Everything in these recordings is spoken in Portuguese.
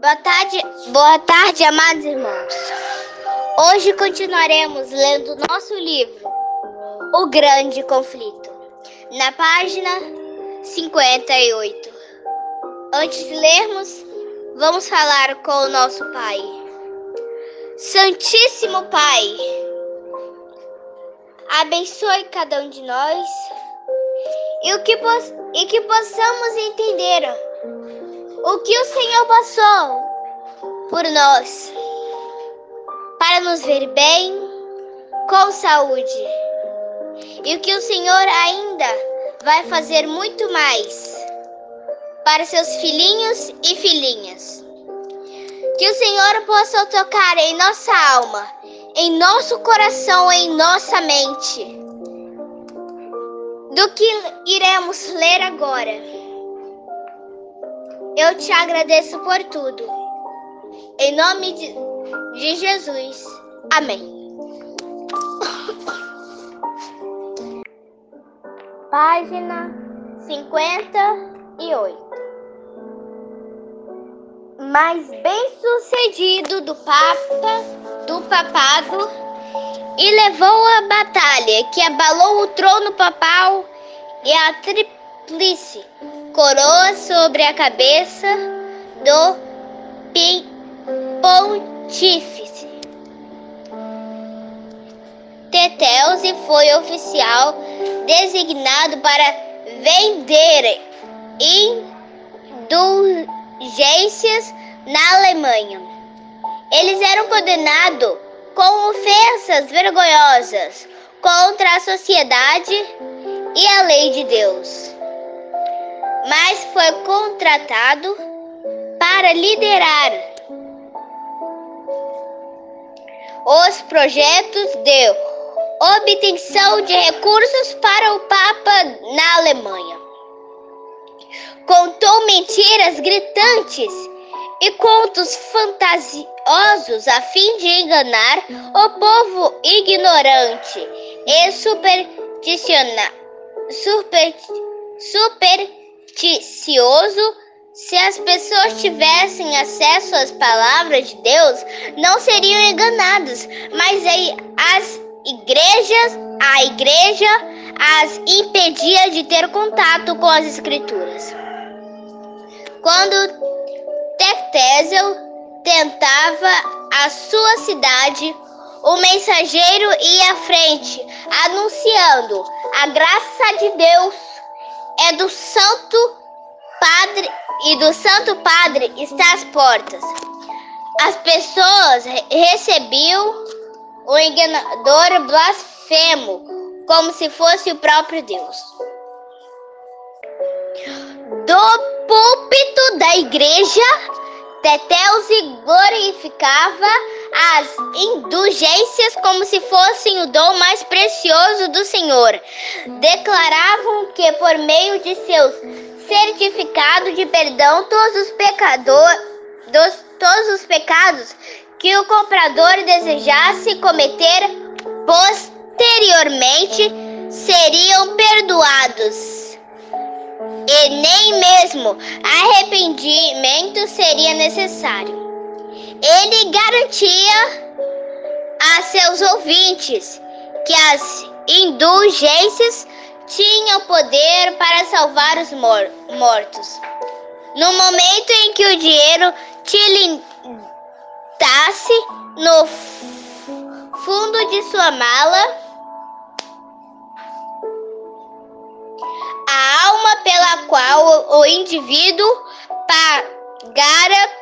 Boa tarde, boa tarde, amados irmãos. Hoje continuaremos lendo nosso livro, O Grande Conflito, na página 58. Antes de lermos, vamos falar com o nosso Pai. Santíssimo Pai, abençoe cada um de nós e, o que, e que possamos entender o que o Senhor passou por nós para nos ver bem, com saúde. E o que o Senhor ainda vai fazer muito mais para seus filhinhos e filhinhas. Que o Senhor possa tocar em nossa alma, em nosso coração, em nossa mente. Do que iremos ler agora. Eu te agradeço por tudo. Em nome de, de Jesus. Amém. Página 58. Mais bem sucedido do Papa, do papado, e levou a batalha que abalou o trono papal e a tríplice coroa sobre a cabeça do pontífice. Tetelze foi oficial designado para vender indulgências na Alemanha. Eles eram condenados com ofensas vergonhosas contra a sociedade e a lei de Deus mas foi contratado para liderar os projetos de obtenção de recursos para o Papa na Alemanha. Contou mentiras gritantes e contos fantasiosos a fim de enganar o povo ignorante e supersticionar. Super, super supersticioso. Se as pessoas tivessem acesso às palavras de Deus, não seriam enganadas, mas as igrejas, a igreja as impedia de ter contato com as escrituras. Quando Tectésel tentava a sua cidade, o mensageiro ia à frente, anunciando a graça de Deus é do Santo Padre e do Santo Padre está às portas. As pessoas recebiam o enganador blasfemo como se fosse o próprio Deus. Do púlpito da igreja, Tetelze glorificava as indulgências como se fossem o dom mais precioso do Senhor. Declaravam que por meio de seus certificados de perdão todos os pecadores, todos os pecados que o comprador desejasse cometer posteriormente seriam perdoados. E nem mesmo arrependimento seria necessário. Ele garantia a seus ouvintes que as indulgências tinham poder para salvar os mor mortos. No momento em que o dinheiro tilintasse no fundo de sua mala, a alma pela qual o indivíduo pagara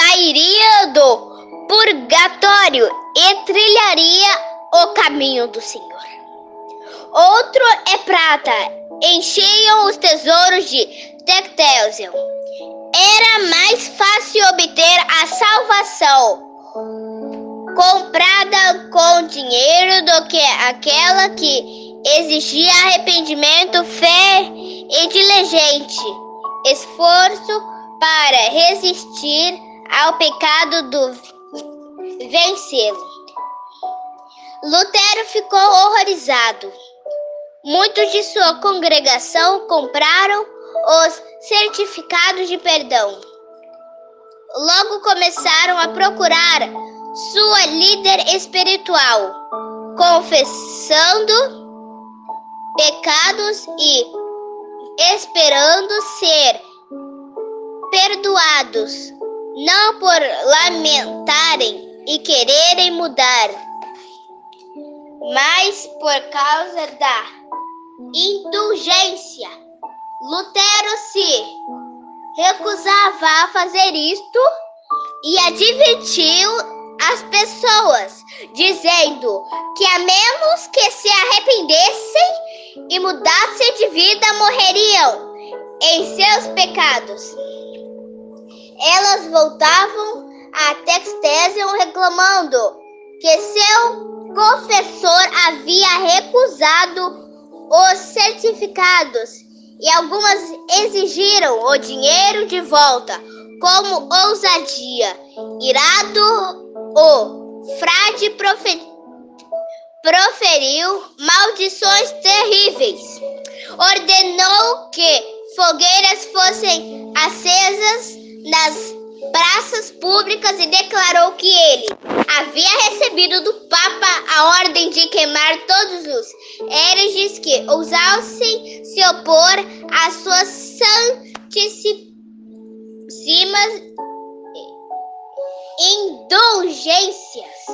sairia do purgatório e trilharia o caminho do Senhor. Outro é prata, enchiam os tesouros de Tectelzel. Era mais fácil obter a salvação comprada com dinheiro do que aquela que exigia arrependimento, fé e diligente esforço para resistir ao pecado do vencê-lo. Lutero ficou horrorizado. Muitos de sua congregação compraram os certificados de perdão. logo começaram a procurar sua líder espiritual, confessando pecados e esperando ser perdoados, não por lamentarem e quererem mudar, mas por causa da indulgência. Lutero se recusava a fazer isto e advertiu as pessoas, dizendo que a menos que se arrependessem e mudassem de vida, morreriam em seus pecados. Elas voltavam a Textesium reclamando que seu confessor havia recusado os certificados e algumas exigiram o dinheiro de volta como ousadia. Irado, o frade profe proferiu maldições terríveis. Ordenou que fogueiras fossem acesas nas praças públicas e declarou que ele havia recebido do Papa a ordem de queimar todos os hereges que ousassem se opor às suas santíssimas indulgências.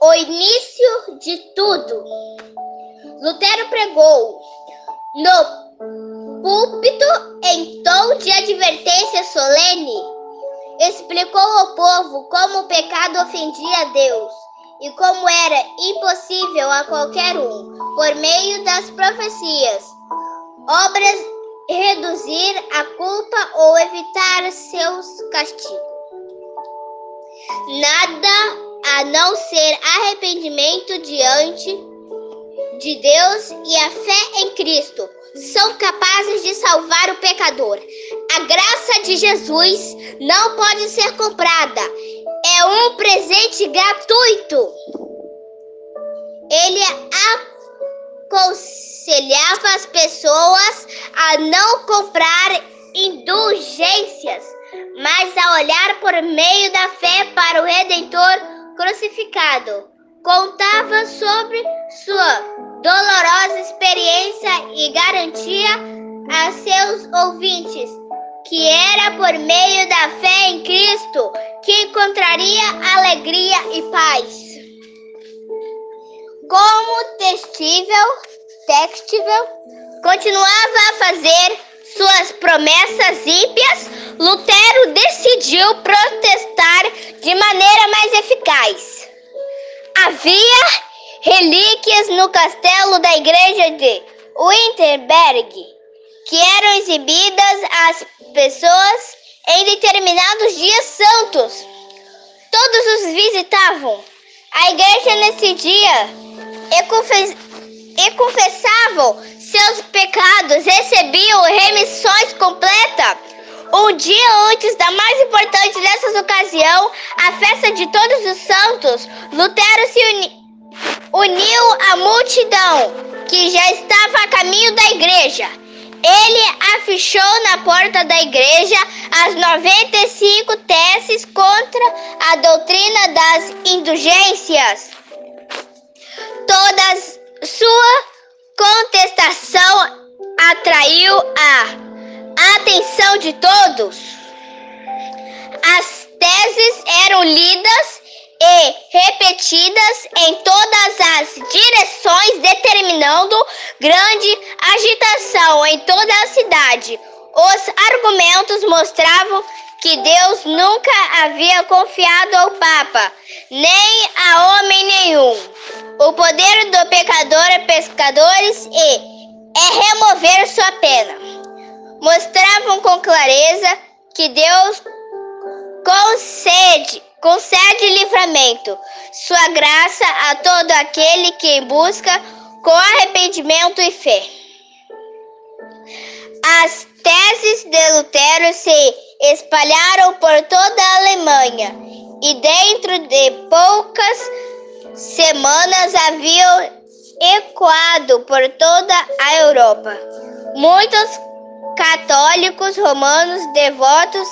O início de tudo. Lutero pregou no púlpito em tom de advertência solene. Explicou ao povo como o pecado ofendia a Deus e como era impossível a qualquer um, por meio das profecias, obras reduzir a culpa ou evitar seus castigos. Nada a não ser arrependimento diante de Deus e a fé em Cristo são capazes de salvar o pecador. A graça de Jesus não pode ser comprada. É um presente gratuito. Ele aconselhava as pessoas a não comprar indulgências, mas a olhar por meio da fé para o Redentor crucificado. Contava sobre sua dolorosa experiência e garantia a seus ouvintes que era por meio da fé em Cristo que encontraria alegria e paz. Como testível, textível, continuava a fazer suas promessas ímpias, Lutero decidiu protestar de maneira mais eficaz. Havia relíquias no castelo da igreja de Winterberg que eram exibidas às pessoas em determinados dias santos. Todos os visitavam a igreja nesse dia e, confess e confessavam seus pecados, recebiam remissões completas. Um dia antes da mais importante dessas ocasiões, a festa de todos os santos, Lutero se uni uniu à multidão que já estava a caminho da igreja. Ele afichou na porta da igreja as 95 teses contra a doutrina das indulgências. Toda sua contestação atraiu a atenção de todos. As teses eram lidas e repetidas em todas as direções, determinando grande agitação em toda a cidade. Os argumentos mostravam que Deus nunca havia confiado ao Papa, nem a homem nenhum, o poder do pecador pescadores e é remover sua pena. Mostravam com clareza que Deus concede concede livramento, sua graça a todo aquele que busca com arrependimento e fé. As teses de Lutero se espalharam por toda a Alemanha e dentro de poucas semanas haviam ecoado por toda a Europa. Muitos católicos romanos devotos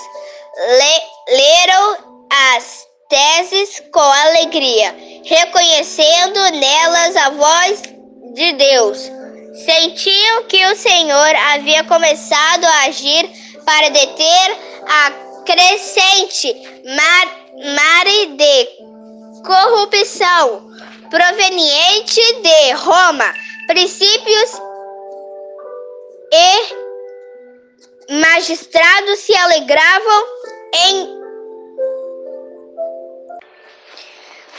le leram as teses com alegria, reconhecendo nelas a voz de Deus. Sentiam que o Senhor havia começado a agir para deter a crescente mar, mare de corrupção proveniente de Roma, princípios e magistrados se alegravam em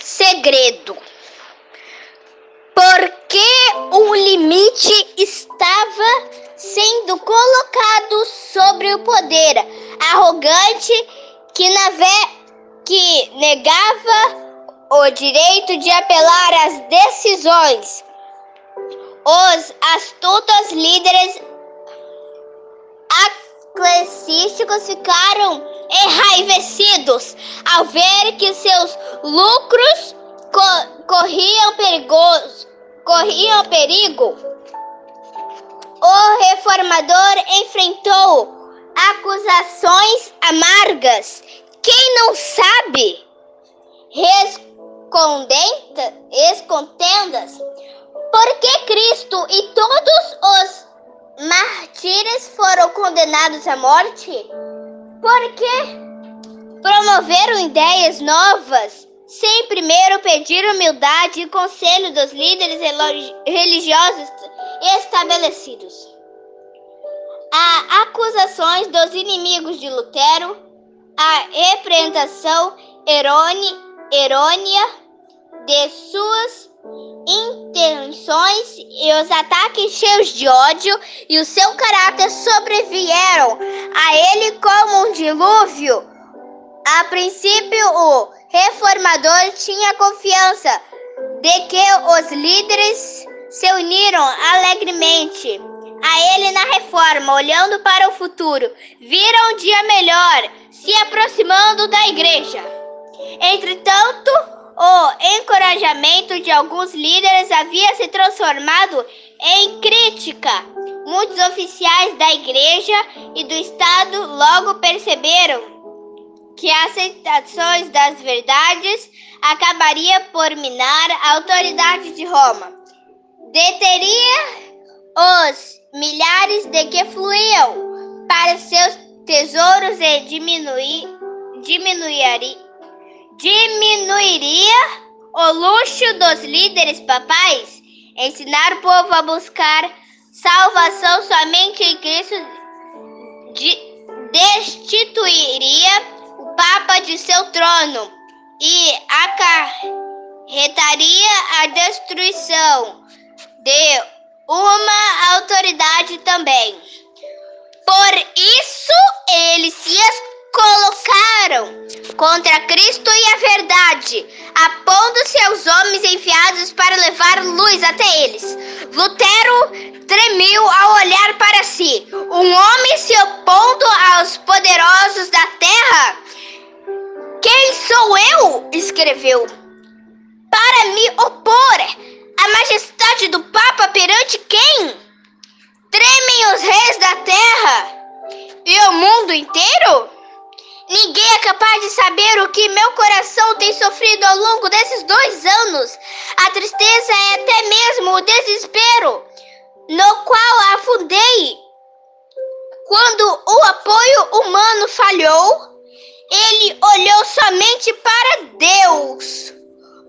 segredo. Porque o limite estava sendo colocado sobre o poder arrogante que, que negava o direito de apelar às decisões. Os astutos líderes eclesiásticos ficaram enraivecidos ao ver que seus lucros co corriam, perigoso, corriam perigo. O reformador enfrentou acusações amargas. Quem não sabe? Escondendas. Porque Cristo e todos os mártires foram condenados à morte? Porque promoveram ideias novas sem primeiro pedir humildade e conselho dos líderes religiosos estabelecidos. Há acusações dos inimigos de Lutero, a representação errônea de suas intenções e os ataques cheios de ódio e o seu caráter sobrevieram a ele como um dilúvio. A princípio, o reformador tinha confiança de que os líderes se uniram alegremente a ele na reforma, olhando para o futuro, viram um dia melhor se aproximando da igreja. Entretanto, o encorajamento de alguns líderes havia se transformado em crítica. Muitos oficiais da igreja e do Estado logo perceberam que as aceitações das verdades acabaria por minar a autoridade de Roma. Deteria os milhares de que fluíam para seus tesouros e diminuir, diminuiria diminuiria o luxo dos líderes papais, ensinar o povo a buscar salvação somente em Cristo, destituiria o Papa de seu trono e acarretaria a destruição de uma autoridade também. Por isso Cristo e a verdade, apondo-se aos homens enviados para levar luz até eles. Lutero tremiu ao olhar para si. Um homem se opondo aos poderosos da terra? Quem sou eu? escreveu. Para me opor à majestade do Papa perante quem? Tremem os reis da terra e o mundo inteiro? Ninguém é capaz de saber o que meu coração tem sofrido ao longo desses dois anos. A tristeza é até mesmo o desespero no qual afundei. Quando o apoio humano falhou, ele olhou somente para Deus.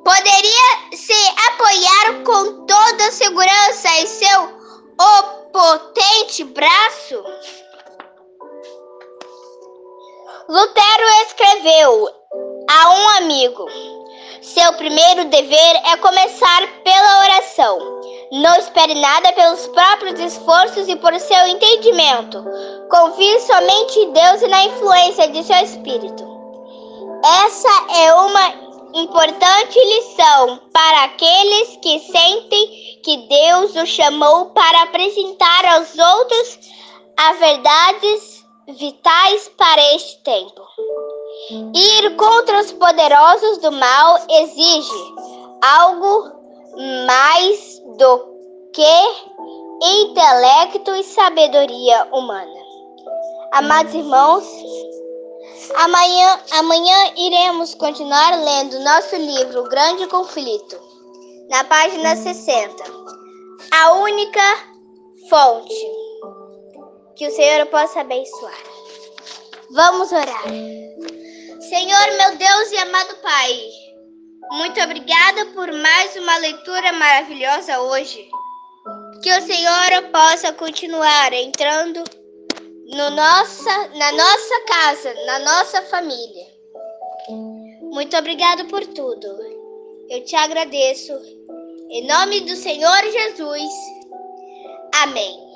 Poderia se apoiar com toda segurança em seu opotente braço? Lutero escreveu a um amigo: Seu primeiro dever é começar pela oração. Não espere nada pelos próprios esforços e por seu entendimento. Confie somente em Deus e na influência de seu espírito. Essa é uma importante lição para aqueles que sentem que Deus o chamou para apresentar aos outros as verdades vitais para este tempo. Ir contra os poderosos do mal exige algo mais do que intelecto e sabedoria humana. Amados irmãos, Amanhã, amanhã iremos continuar lendo nosso livro O Grande Conflito, na página 60. A única fonte. Que o Senhor possa abençoar. Vamos orar. Senhor, meu Deus e amado Pai, muito obrigada por mais uma leitura maravilhosa hoje. Que o Senhor possa continuar entrando no nossa, na nossa casa, na nossa família. Muito obrigado por tudo. Eu te agradeço. Em nome do Senhor Jesus. Amém.